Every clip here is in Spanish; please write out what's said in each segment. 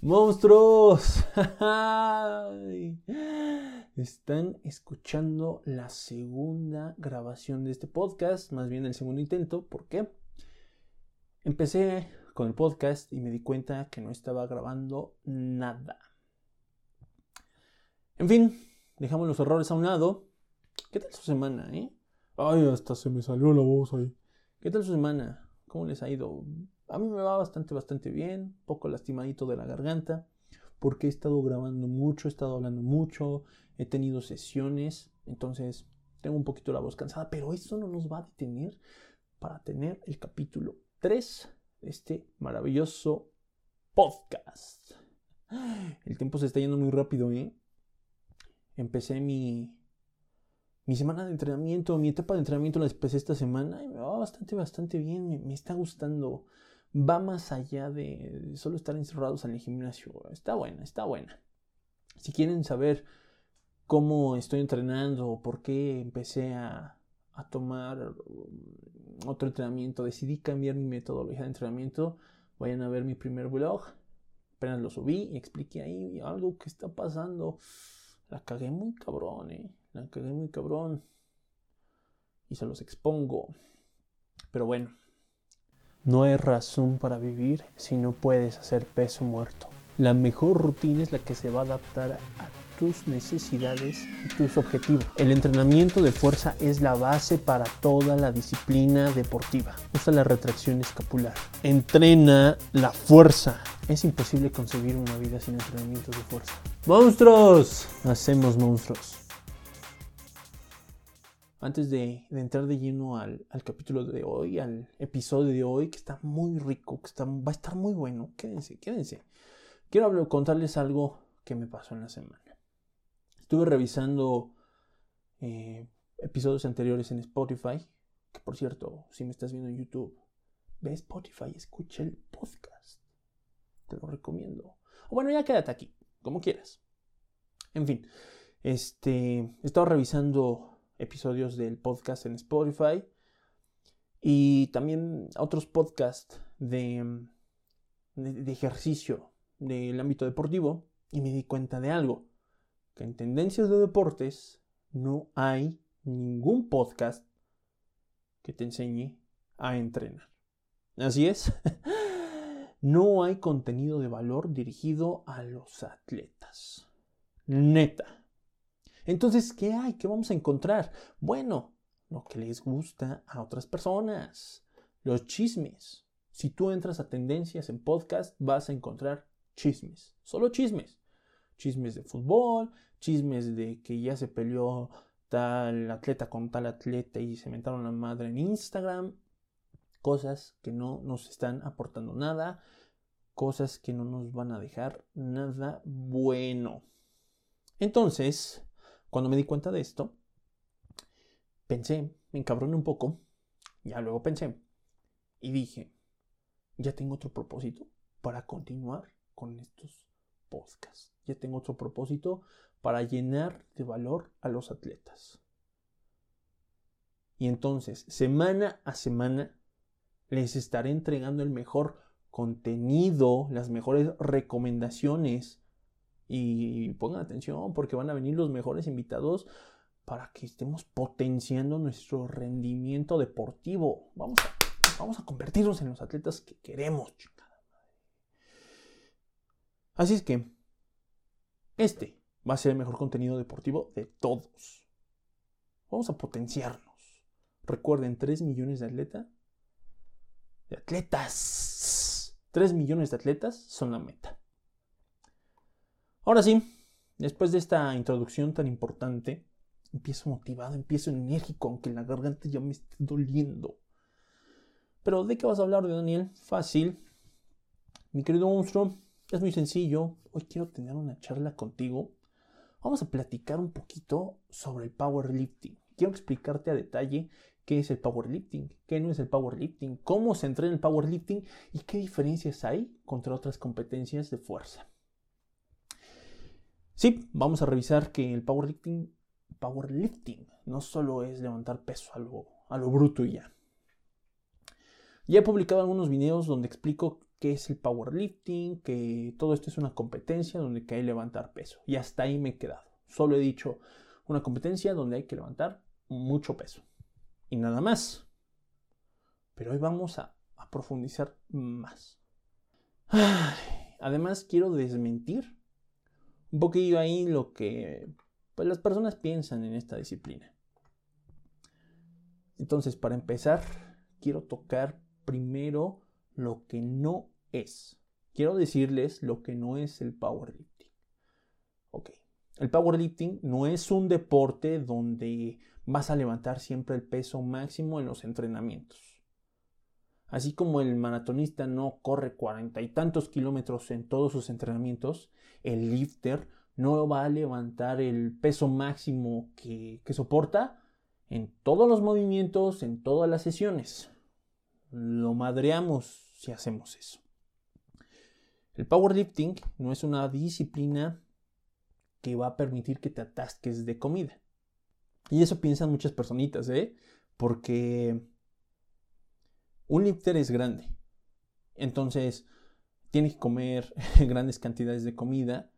¡Monstruos! Están escuchando la segunda grabación de este podcast, más bien el segundo intento. ¿Por qué? Empecé con el podcast y me di cuenta que no estaba grabando nada. En fin, dejamos los errores a un lado. ¿Qué tal su semana, eh? Ay, hasta se me salió la voz ahí. ¿Qué tal su semana? ¿Cómo les ha ido? A mí me va bastante, bastante bien, poco lastimadito de la garganta, porque he estado grabando mucho, he estado hablando mucho, he tenido sesiones, entonces tengo un poquito la voz cansada, pero eso no nos va a detener para tener el capítulo 3 de este maravilloso podcast. El tiempo se está yendo muy rápido, ¿eh? Empecé mi, mi semana de entrenamiento, mi etapa de entrenamiento la empecé esta semana y me va bastante, bastante bien, me, me está gustando va más allá de solo estar encerrados en el gimnasio. Está buena, está buena. Si quieren saber cómo estoy entrenando o por qué empecé a, a tomar mm, otro entrenamiento, decidí cambiar mi metodología de entrenamiento, vayan a ver mi primer blog. Apenas lo subí y expliqué ahí algo que está pasando. La cagué muy cabrón, eh. La cagué muy cabrón. Y se los expongo. Pero bueno, no hay razón para vivir si no puedes hacer peso muerto. La mejor rutina es la que se va a adaptar a tus necesidades y tus objetivos. El entrenamiento de fuerza es la base para toda la disciplina deportiva. Usa la retracción escapular. Entrena la fuerza. Es imposible concebir una vida sin entrenamiento de fuerza. ¡Monstruos! Hacemos monstruos. Antes de, entrar de lleno al, capítulo de hoy, al episodio de hoy, que está muy rico, que está, va a estar muy bueno, quédense, quédense. Quiero contarles algo que me pasó en la semana. Estuve revisando eh, episodios anteriores en Spotify, que por cierto, si me estás viendo en YouTube, ve Spotify, escucha el podcast. Te lo recomiendo. O bueno, ya quédate aquí, como quieras. En fin, este, he estado revisando episodios del podcast en Spotify y también otros podcasts de, de, de, ejercicio del ámbito deportivo y me di cuenta de algo, que en tendencias de deportes no hay ningún podcast que te enseñe a entrenar. Así es, no hay contenido de valor dirigido a los atletas. Neta. Entonces, ¿qué hay? ¿Qué vamos a encontrar? Bueno, lo que les gusta a otras personas, los chismes. Si tú entras a tendencias en podcast, vas a encontrar chismes, solo chismes. Chismes de fútbol, chismes de que ya se peleó tal atleta con tal atleta y se mentaron la madre en Instagram. Cosas que no nos están aportando nada, cosas que no nos van a dejar nada bueno. Entonces, cuando me di cuenta de esto, pensé, me encabroné un poco, ya luego pensé y dije, ya tengo otro propósito para continuar con estos podcasts. Ya tengo otro propósito para llenar de valor a los atletas. Y entonces, semana a semana, les estaré entregando el mejor contenido, las mejores recomendaciones y pongan atención porque van a venir los mejores invitados para que estemos potenciando nuestro rendimiento deportivo. Vamos a, convertirnos en los atletas que queremos, Así es que este va a ser el mejor contenido deportivo de todos. Vamos a potenciarnos. Recuerden, 3 millones de atletas. De atletas. 3 millones de atletas son la meta. Ahora sí, después de esta introducción tan importante, empiezo motivado, empiezo enérgico, aunque la garganta ya me esté doliendo. Pero ¿de qué vas a hablar de Daniel? Fácil. Mi querido monstruo, es muy sencillo. Hoy quiero tener una charla contigo. Vamos a platicar un poquito sobre el powerlifting. Quiero explicarte a detalle qué es el powerlifting, qué no es el powerlifting, cómo se entrena el powerlifting y qué diferencias hay contra otras competencias de fuerza. Sí, vamos a revisar que el powerlifting, powerlifting no solo es levantar peso a lo, a lo bruto y ya. Ya he publicado algunos videos donde explico qué es el powerlifting, que todo esto es una competencia donde hay que levantar peso. Y hasta ahí me he quedado. Solo he dicho una competencia donde hay que levantar mucho peso. Y nada más. Pero hoy vamos a, profundizar más. además, quiero desmentir un poquillo ahí lo que pues, las personas piensan en esta disciplina. Entonces, para empezar, quiero tocar primero lo que no es. Quiero decirles lo que no es el powerlifting. Ok. El powerlifting no es un deporte donde vas a levantar siempre el peso máximo en los entrenamientos. Así como el maratonista no corre cuarenta y tantos kilómetros en todos sus entrenamientos, el lifter no va a levantar el peso máximo que, que soporta en todos los movimientos, en todas las sesiones. Lo madreamos si hacemos eso. El powerlifting no es una disciplina que va a permitir que te atasques de comida. Y eso piensan muchas personitas, ¿eh? Porque un lifter es grande. Entonces, tiene que comer grandes cantidades de comida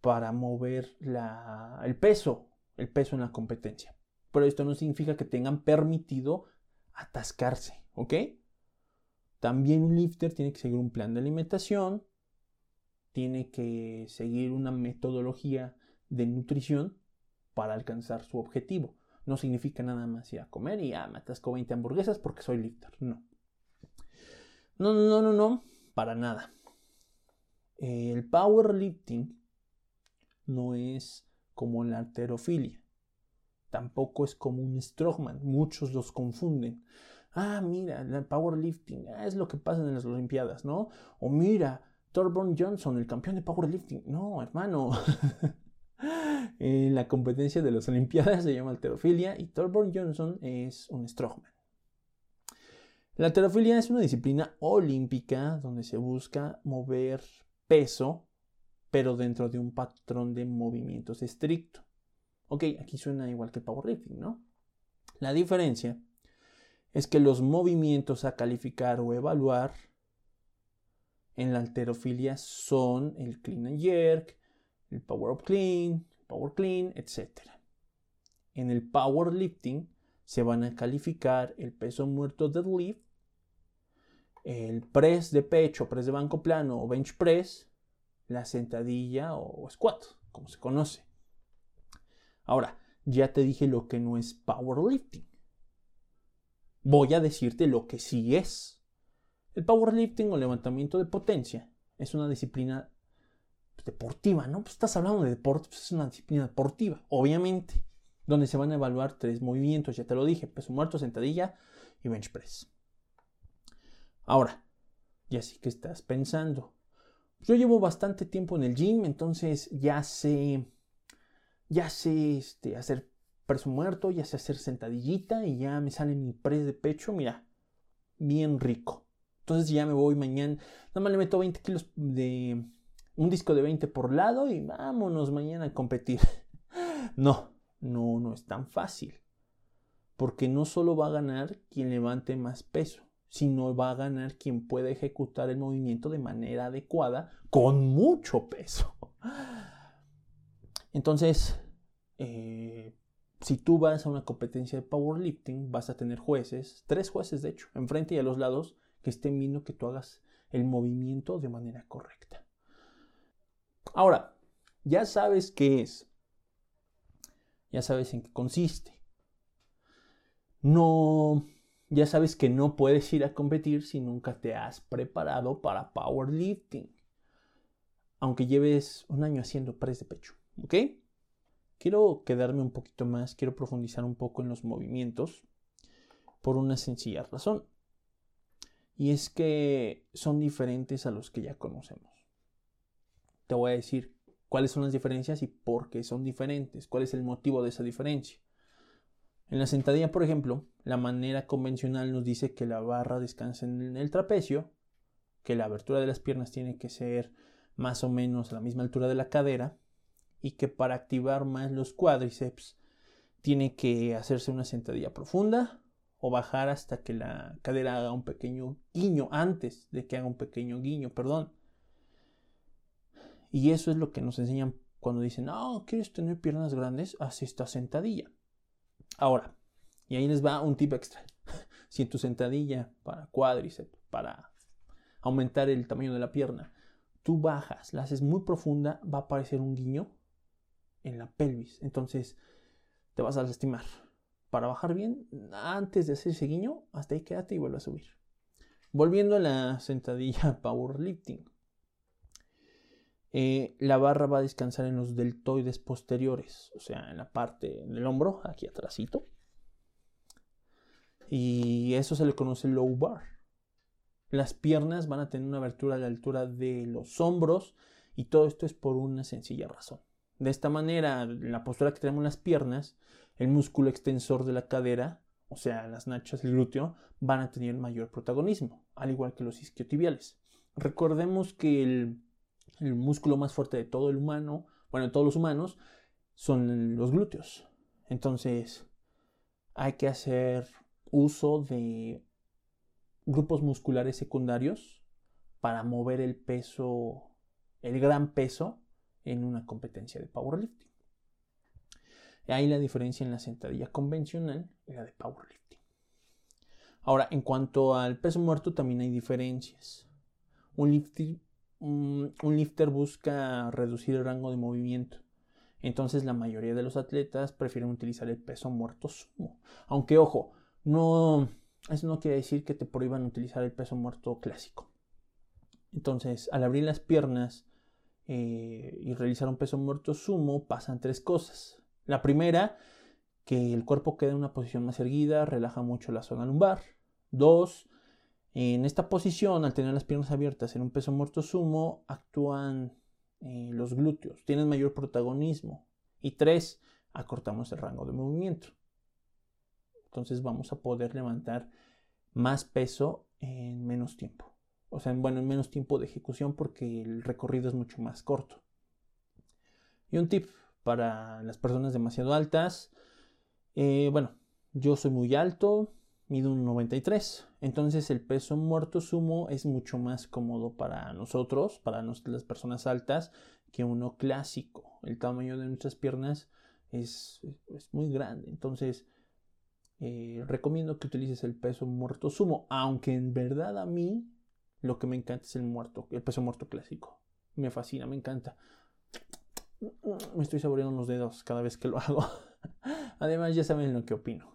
para mover el peso, el peso en la competencia. Pero esto no significa que tengan permitido atascarse, ¿ok? También un lifter tiene que seguir un plan de alimentación, tiene que seguir una metodología de nutrición para alcanzar su objetivo. No significa nada más ir a comer y ah, me atasco 20 hamburguesas porque soy lifter. No. No, no, no, no, para nada. El powerlifting no es como la arterofilia. Tampoco es como un strongman. Muchos los confunden ah, mira, el powerlifting, ah, es lo que pasa en las Olimpiadas, ¿no? O mira, Thorburn Johnson, el campeón de powerlifting. No, hermano. la competencia de las Olimpiadas se llama alterofilia y Thorburn Johnson es un strongman. La alterofilia es una disciplina olímpica donde se busca mover peso, pero dentro de un patrón de movimientos estricto. Ok, aquí suena igual que powerlifting, ¿no? La diferencia es que los movimientos a calificar o evaluar en la alterofilia son el clean and jerk, el power up clean, power clean, etc. En el powerlifting se van a calificar el peso muerto deadlift, el press de pecho, press de banco plano o bench press, la sentadilla o squat, como se conoce. Ahora, ya te dije lo que no es powerlifting voy a decirte lo que sí es. El powerlifting o levantamiento de potencia es una disciplina deportiva, ¿no? Pues estás hablando de deporte, pues es una disciplina deportiva, obviamente, donde se van a evaluar tres movimientos, ya te lo dije, peso muerto, sentadilla y bench press. Ahora, ya sí que estás pensando. Yo llevo bastante tiempo en el gym, entonces ya sé, ya sé este, hacer preso muerto, ya sé hacer sentadillita y ya me sale mi press de pecho, mira, bien rico. Entonces ya me voy mañana, nada más le meto 20 kilos de un disco de 20 por lado y vámonos mañana a competir. No, no, no es tan fácil. Porque no solo va a ganar quien levante más peso, sino va a ganar quien pueda ejecutar el movimiento de manera adecuada con mucho peso. Entonces, eh, si tú vas a una competencia de powerlifting, vas a tener jueces, tres jueces de hecho, enfrente y a los lados, que estén viendo que tú hagas el movimiento de manera correcta. Ahora, ya sabes qué es. Ya sabes en qué consiste. No, ya sabes que no puedes ir a competir si nunca te has preparado para powerlifting. Aunque lleves un año haciendo press de pecho, ¿ok? Quiero quedarme un poquito más, quiero profundizar un poco en los movimientos por una sencilla razón. Y es que son diferentes a los que ya conocemos. Te voy a decir cuáles son las diferencias y por qué son diferentes, cuál es el motivo de esa diferencia. En la sentadilla, por ejemplo, la manera convencional nos dice que la barra descansa en el trapecio, que la abertura de las piernas tiene que ser más o menos a la misma altura de la cadera y que para activar más los cuádriceps tiene que hacerse una sentadilla profunda o bajar hasta que la cadera haga un pequeño guiño, antes de que haga un pequeño guiño, perdón. Y eso es lo que nos enseñan cuando dicen, no, ¿quieres tener piernas grandes? Haz esta sentadilla. Ahora, y ahí les va un tip extra. si tu sentadilla para cuádriceps, para aumentar el tamaño de la pierna, tú bajas, la haces muy profunda, va a aparecer un guiño en la pelvis. Entonces te vas a lastimar. Para bajar bien, antes de hacer ese guiño, hasta ahí quédate y vuelve a subir. Volviendo a la sentadilla powerlifting. Eh, la barra va a descansar en los deltoides posteriores, o sea, en la parte del hombro, aquí atrásito. Y eso se le conoce low bar. Las piernas van a tener una abertura a la altura de los hombros y todo esto es por una sencilla razón. De esta manera, en la postura que tenemos las piernas, el músculo extensor de la cadera, o sea, las nachas, el glúteo, van a tener mayor protagonismo, al igual que los isquiotibiales. Recordemos que el, el músculo más fuerte de todo el humano, bueno, de todos los humanos, son los glúteos. Entonces, hay que hacer uso de grupos musculares secundarios para mover el peso, el gran peso, en una competencia de powerlifting. Ahí la diferencia en la sentadilla convencional y la de powerlifting. Ahora, en cuanto al peso muerto, también hay diferencias. Un lifter, un lifter busca reducir el rango de movimiento. Entonces la mayoría de los atletas prefieren utilizar el peso muerto sumo. Aunque ojo, no, eso no quiere decir que te prohíban utilizar el peso muerto clásico. Entonces, al abrir las piernas eh, y realizar un peso muerto sumo, pasan tres cosas. La primera, que el cuerpo queda en una posición más erguida, relaja mucho la zona lumbar. Dos, en esta posición, al tener las piernas abiertas en un peso muerto sumo, actúan eh, los glúteos, tienen mayor protagonismo. Y tres, acortamos el rango de movimiento. Entonces vamos a poder levantar más peso en menos tiempo. O sea, bueno, en menos tiempo de ejecución porque el recorrido es mucho más corto. Y un tip para las personas demasiado altas. Eh, bueno, yo soy muy alto, mido un 93. Entonces el peso muerto sumo es mucho más cómodo para nosotros, para las personas altas, que uno clásico. El tamaño de nuestras piernas es, es muy grande. Entonces eh, recomiendo que utilices el peso muerto sumo, aunque en verdad a mí lo que me encanta es el muerto, el peso muerto clásico. Me fascina, me encanta. Me estoy saboreando los dedos cada vez que lo hago. Además, ya saben lo que opino.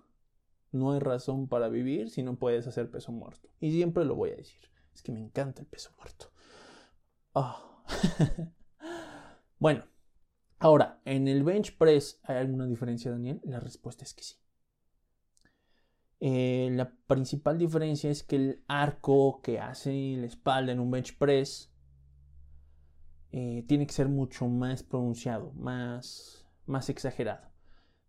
No hay razón para vivir si no puedes hacer peso muerto. Y siempre lo voy a decir. Es que me encanta el peso muerto. Ah. bueno, ahora, ¿en el bench press hay alguna diferencia, Daniel? La respuesta es que sí. Eh, la principal diferencia es que el arco que hace la espalda en un bench press eh, tiene que ser mucho más pronunciado, más, más exagerado.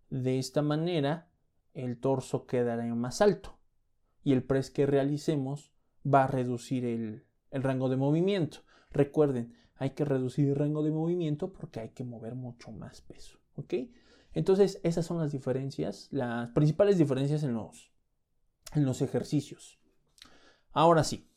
De esta manera, el torso quedará más alto y el press que realicemos va a reducir el, el rango de movimiento. Recuerden, hay que reducir el rango de movimiento porque hay que mover mucho más peso. ¿Ok? Entonces, esas son las diferencias, las principales diferencias en los, en los ejercicios. Ahora sí,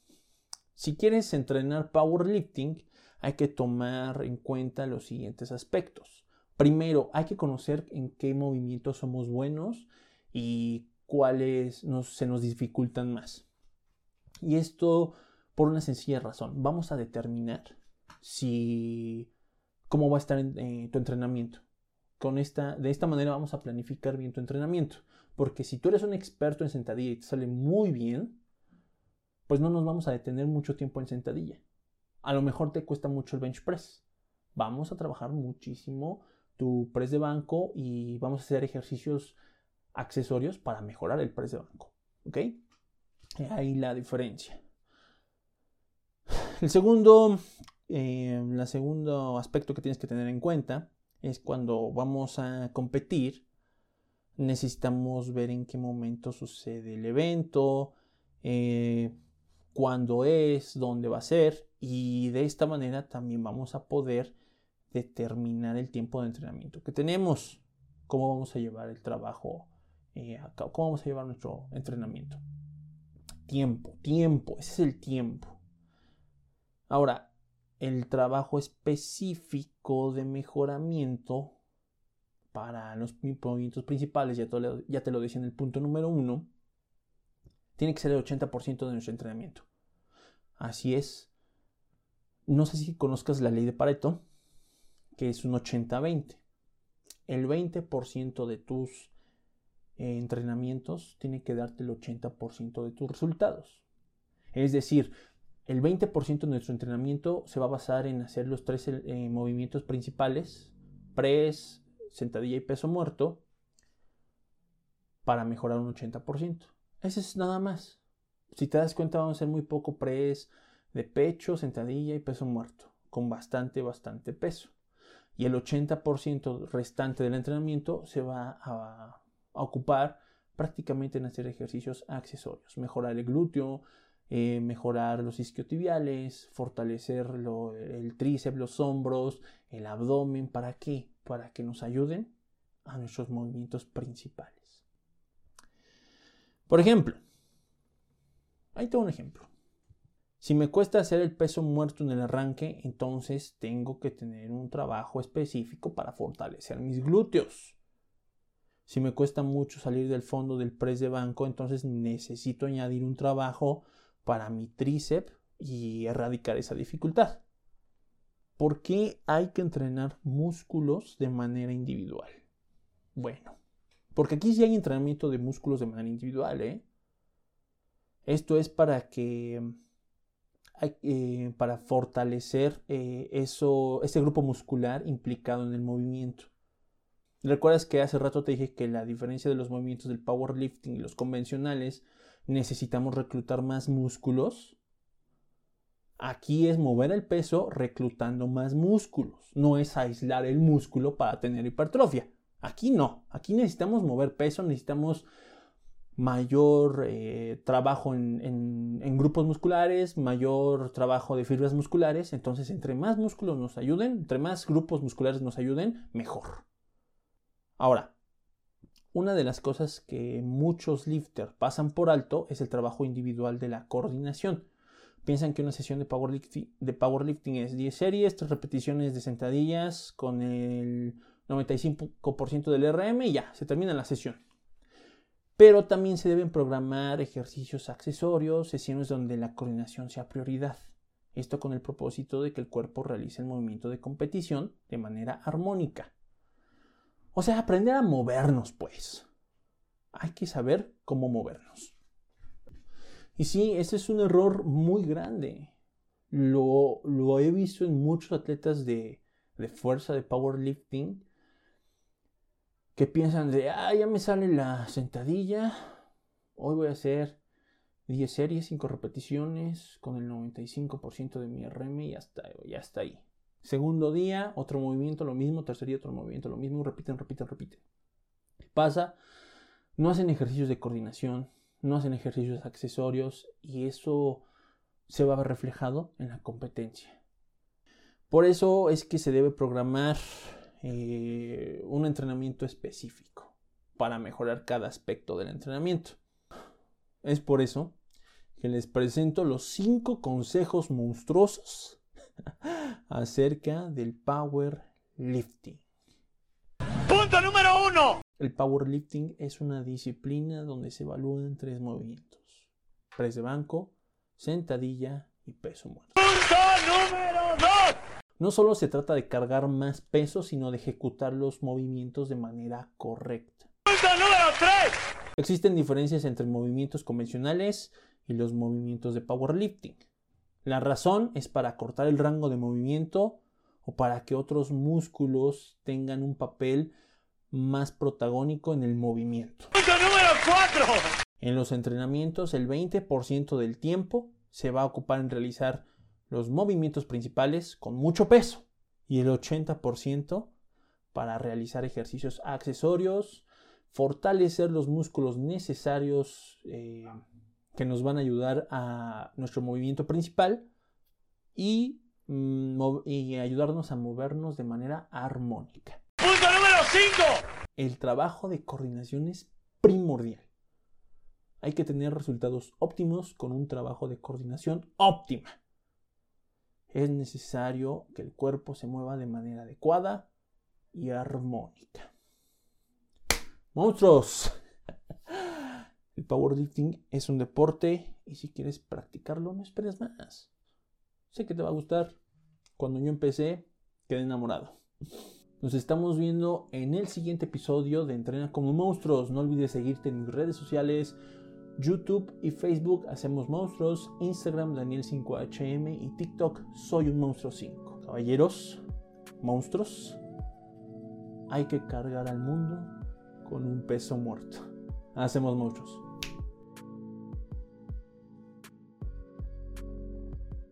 si quieres entrenar powerlifting, hay que tomar en cuenta los siguientes aspectos. Primero, hay que conocer en qué movimientos somos buenos y cuáles se nos dificultan más. Y esto por una sencilla razón. Vamos a determinar si cómo va a estar eh, tu entrenamiento. Con esta, de esta manera vamos a planificar bien tu entrenamiento. Porque si tú eres un experto en sentadilla y te sale muy bien, pues no nos vamos a detener mucho tiempo en sentadilla. A lo mejor te cuesta mucho el bench press. Vamos a trabajar muchísimo tu press de banco y vamos a hacer ejercicios accesorios para mejorar el press de banco. ¿Ok? Ahí la diferencia. El segundo, eh, el segundo aspecto que tienes que tener en cuenta es cuando vamos a competir necesitamos ver en qué momento sucede el evento, eh, cuándo es, dónde va a ser y de esta manera también vamos a poder determinar el tiempo de entrenamiento que tenemos, cómo vamos a llevar el trabajo eh, cómo vamos a llevar nuestro entrenamiento. Tiempo, tiempo, ese es el tiempo. Ahora, el trabajo específico de mejoramiento para los movimientos principales, ya te, lo, ya te lo decía en el punto número uno, tiene que ser el 80% de nuestro entrenamiento. Así es. No sé si conozcas la ley de Pareto, que es un 80-20. El 20% de tus eh, entrenamientos tiene que darte el 80% de tus resultados. Es decir, el 20% de nuestro entrenamiento se va a basar en hacer los tres eh, movimientos principales, press, sentadilla y peso muerto, para mejorar un 80%. Ese es nada más. Si te das cuenta, vamos a hacer muy poco press de pecho, sentadilla y peso muerto, con bastante, bastante peso. Y el 80% restante del entrenamiento se va a, ocupar prácticamente en hacer ejercicios accesorios, mejorar el glúteo, eh, mejorar los isquiotibiales, fortalecer el tríceps, los hombros, el abdomen. ¿Para qué? Para que nos ayuden a nuestros movimientos principales. Por ejemplo, ahí tengo un ejemplo. Si me cuesta hacer el peso muerto en el arranque, entonces tengo que tener un trabajo específico para fortalecer mis glúteos. Si me cuesta mucho salir del fondo del press de banco, entonces necesito añadir un trabajo para mi tríceps y erradicar esa dificultad. ¿Por qué hay que entrenar músculos de manera individual? Bueno, porque aquí sí hay entrenamiento de músculos de manera individual, ¿eh? Esto es para que. Eh, para fortalecer eh, eso, ese grupo muscular implicado en el movimiento. ¿Recuerdas que hace rato te dije que la diferencia de los movimientos del powerlifting y los convencionales necesitamos reclutar más músculos? Aquí es mover el peso reclutando más músculos, no es aislar el músculo para tener hipertrofia. Aquí no, aquí necesitamos mover peso, necesitamos mayor eh, trabajo en, grupos musculares, mayor trabajo de fibras musculares. Entonces, entre más músculos nos ayuden, entre más grupos musculares nos ayuden, mejor. Ahora, una de las cosas que muchos lifters pasan por alto es el trabajo individual de la coordinación. Piensan que una sesión de powerlifting, de powerlifting es 10 series, 3 repeticiones de sentadillas con el 95% del RM y ya, se termina la sesión. Pero también se deben programar ejercicios accesorios, sesiones donde la coordinación sea prioridad. Esto con el propósito de que el cuerpo realice el movimiento de competición de manera armónica. O sea, aprender a movernos, pues. Hay que saber cómo movernos. Y sí, ese es un error muy grande. Lo, lo he visto en muchos atletas de, de fuerza, de powerlifting, que piensan de, ah, ya me sale la sentadilla, hoy voy a hacer 10 series, 5 repeticiones con el 95% de mi RM y ya está, ya está ahí. Segundo día, otro movimiento, lo mismo, tercer día, otro movimiento, lo mismo, repiten, repiten, repiten. Pasa, no hacen ejercicios de coordinación, no hacen ejercicios accesorios y eso se va a ver reflejado en la competencia. Por eso es que se debe programar eh, un entrenamiento específico para mejorar cada aspecto del entrenamiento. Es por eso que les presento los cinco consejos monstruosos acerca del powerlifting. Punto número uno. El powerlifting es una disciplina donde se evalúan tres movimientos. Press de banco, sentadilla y peso muerto. Punto número dos. No solo se trata de cargar más peso, sino de ejecutar los movimientos de manera correcta. Punto número 3. Existen diferencias entre movimientos convencionales y los movimientos de powerlifting. La razón es para cortar el rango de movimiento o para que otros músculos tengan un papel más protagónico en el movimiento. Punto número 4. En los entrenamientos, el 20% del tiempo se va a ocupar en realizar los movimientos principales con mucho peso y el 80% para realizar ejercicios accesorios, fortalecer los músculos necesarios eh, que nos van a ayudar a nuestro movimiento principal y, mm, y ayudarnos a movernos de manera armónica. Punto número 5. El trabajo de coordinación es primordial. Hay que tener resultados óptimos con un trabajo de coordinación óptima. Es necesario que el cuerpo se mueva de manera adecuada y armónica. Monstruos. El powerlifting es un deporte y si quieres practicarlo no esperes más. Sé que te va a gustar. Cuando yo empecé, quedé enamorado. Nos estamos viendo en el siguiente episodio de Entrena como monstruos. No olvides seguirte en mis redes sociales, YouTube y Facebook Hacemos Monstruos, Instagram Daniel5HM y TikTok Soy un Monstruo 5. Caballeros, monstruos, hay que cargar al mundo con un peso muerto. Hacemos monstruos.